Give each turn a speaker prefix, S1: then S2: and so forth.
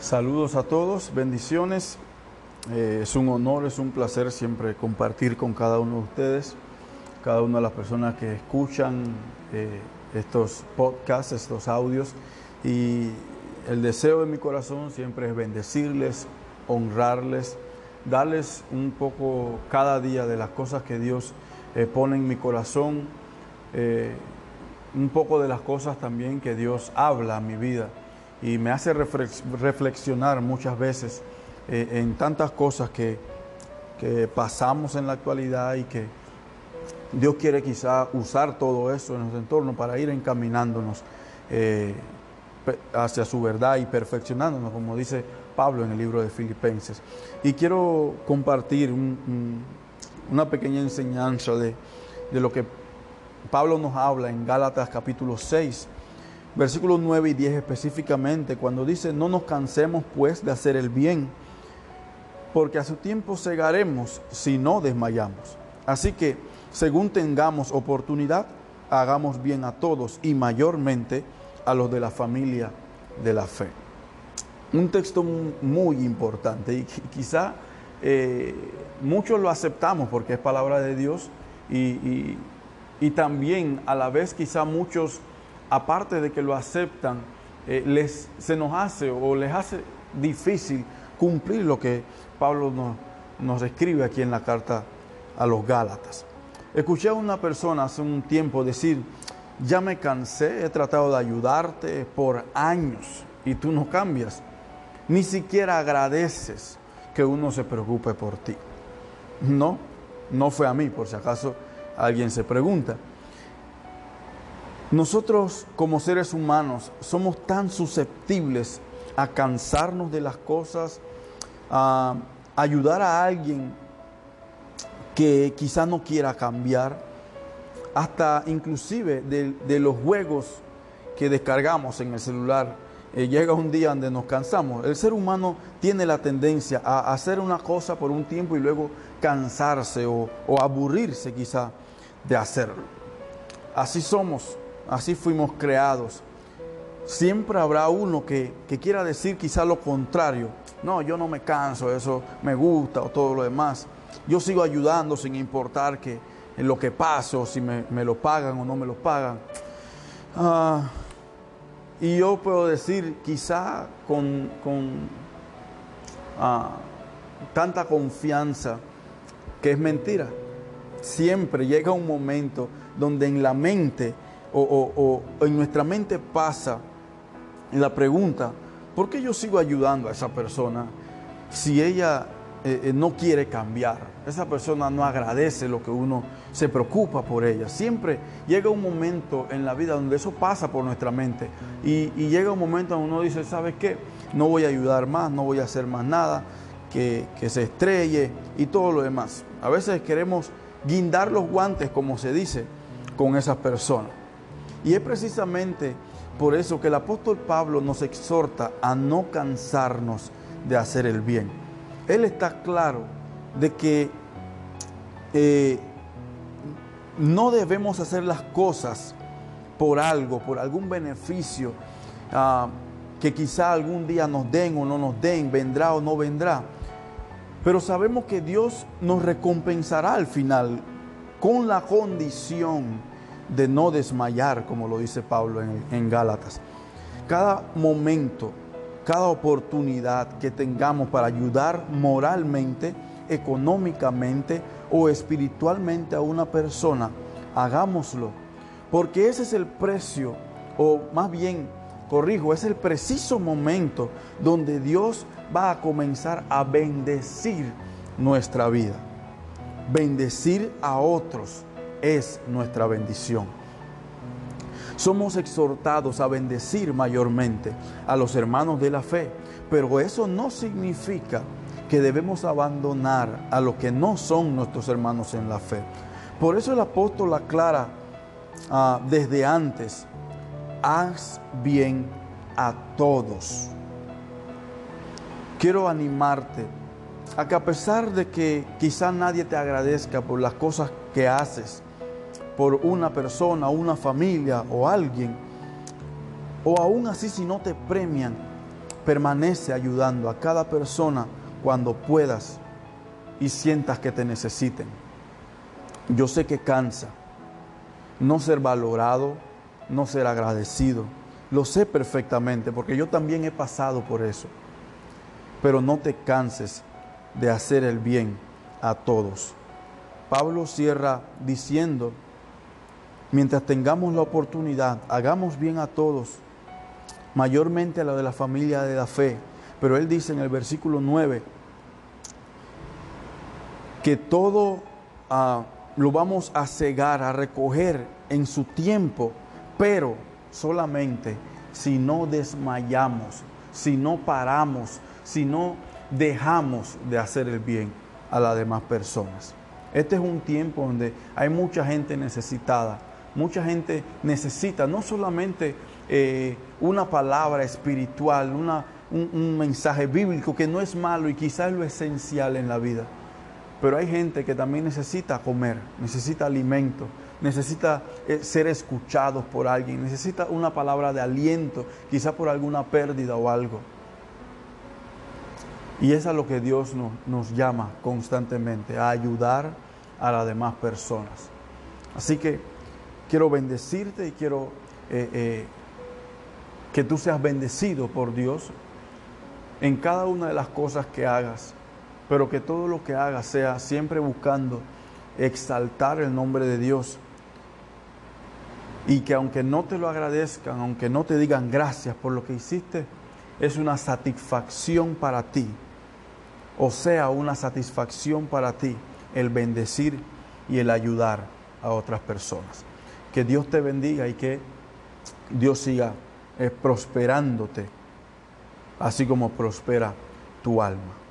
S1: Saludos a todos, bendiciones. Eh, es un honor, es un placer siempre compartir con cada uno de ustedes, cada una de las personas que escuchan eh, estos podcasts, estos audios. Y el deseo de mi corazón siempre es bendecirles, honrarles, darles un poco cada día de las cosas que Dios eh, pone en mi corazón, un poco de las cosas también que Dios habla a mi vida y me hace reflexionar muchas veces eh, en tantas cosas que, pasamos en la actualidad y que Dios quiere quizá usar todo eso en nuestro entorno para ir encaminándonos eh, hacia su verdad y perfeccionándonos, como dice Pablo en el libro de Filipenses. Y quiero compartir una pequeña enseñanza de, de lo que Pablo nos habla en Gálatas capítulo 6, versículos 9 y 10 específicamente, cuando dice, no nos cansemos pues de hacer el bien, porque a su tiempo cegaremos si no desmayamos. Así que, según tengamos oportunidad, hagamos bien a todos y mayormente a los de la familia de la fe. Un texto muy importante y quizá eh, muchos lo aceptamos porque es palabra de Dios y, y también a la vez quizá muchos aparte de que lo aceptan, eh, les, se nos hace o les hace difícil cumplir lo que Pablo nos, nos escribe aquí en la carta a los Gálatas. Escuché a una persona hace un tiempo decir, ya me cansé, he tratado de ayudarte por años y tú no cambias. Ni siquiera agradeces que uno se preocupe por ti. No, no fue a mí, por si acaso alguien se pregunta. Nosotros como seres humanos somos tan susceptibles a cansarnos de las cosas, a ayudar a alguien que quizá no quiera cambiar, hasta inclusive de, los juegos que descargamos en el celular. Eh, llega un día donde nos cansamos. El ser humano tiene la tendencia a hacer una cosa por un tiempo y luego cansarse o, o aburrirse quizá de hacerlo. Así somos así fuimos creados. Siempre habrá uno que, quiera decir quizá lo contrario. No, yo no me canso, eso me gusta o todo lo demás. Yo sigo ayudando sin importar que en lo que paso, si me, lo pagan o no me lo pagan. Ah, y yo puedo decir quizá con, ah, tanta confianza que es mentira. Siempre llega un momento donde en la mente o, en nuestra mente pasa la pregunta, ¿por qué yo sigo ayudando a esa persona si ella eh, eh, no quiere cambiar? Esa persona no agradece lo que uno se preocupa por ella. Siempre llega un momento en la vida donde eso pasa por nuestra mente y, llega un momento donde uno dice, ¿sabes qué? No voy a ayudar más, no voy a hacer más nada, que, que se estrelle y todo lo demás. A veces queremos guindar los guantes, como se dice, con esas personas. Y es precisamente por eso que el apóstol Pablo nos exhorta a no cansarnos de hacer el bien. Él está claro de que eh, no debemos hacer las cosas por algo, por algún beneficio ah, que quizá algún día nos den o no nos den, vendrá o no vendrá. Pero sabemos que Dios nos recompensará al final con la condición de no desmayar, como lo dice Pablo en, Gálatas. Cada momento, cada oportunidad que tengamos para ayudar moralmente, económicamente o espiritualmente a una persona, hagámoslo. Porque ese es el precio, o más bien, corrijo, es el preciso momento donde Dios va a comenzar a bendecir nuestra vida. Bendecir a otros es nuestra bendición. Somos exhortados a bendecir mayormente a los hermanos de la fe, pero eso no significa que debemos abandonar a los que no son nuestros hermanos en la fe. Por eso el apóstol aclara ah, desde antes, haz bien a todos. Quiero animarte a que a pesar de que quizá nadie te agradezca por las cosas que haces, por una persona, una familia o alguien, o aún así si no te premian, Permanece ayudando a cada persona cuando puedas y sientas que te necesiten. Yo sé que cansa no ser valorado, no ser agradecido. Lo sé perfectamente porque yo también he pasado por eso. Pero no te canses de hacer el bien a todos. Pablo cierra diciendo, mientras tengamos la oportunidad, hagamos bien a todos, mayormente a la de la familia de la fe. Pero él dice en el versículo 9 que todo ah, lo vamos a cegar, a recoger en su tiempo, pero solamente si no desmayamos, si no paramos, si no dejamos de hacer el bien a las demás personas. Este es un tiempo donde hay mucha gente necesitada, mucha gente necesita no solamente eh, una palabra espiritual, una, un, mensaje bíblico que no es malo y quizás es lo esencial en la vida, pero hay gente que también necesita comer, necesita alimento, necesita eh, ser escuchados por alguien, necesita una palabra de aliento, quizás por alguna pérdida o algo. Y es a lo que Dios nos, nos llama constantemente, a ayudar a las demás personas. Así que quiero bendecirte y quiero eh, eh, que tú seas bendecido por Dios en cada una de las cosas que hagas, pero que todo lo que hagas sea siempre buscando exaltar el nombre de Dios. Y que aunque no te lo agradezcan, aunque no te digan gracias por lo que hiciste, es una satisfacción para ti o sea una satisfacción para ti el bendecir y el ayudar a otras personas. Que Dios te bendiga y que Dios siga eh, prosperándote, así como prospera tu alma.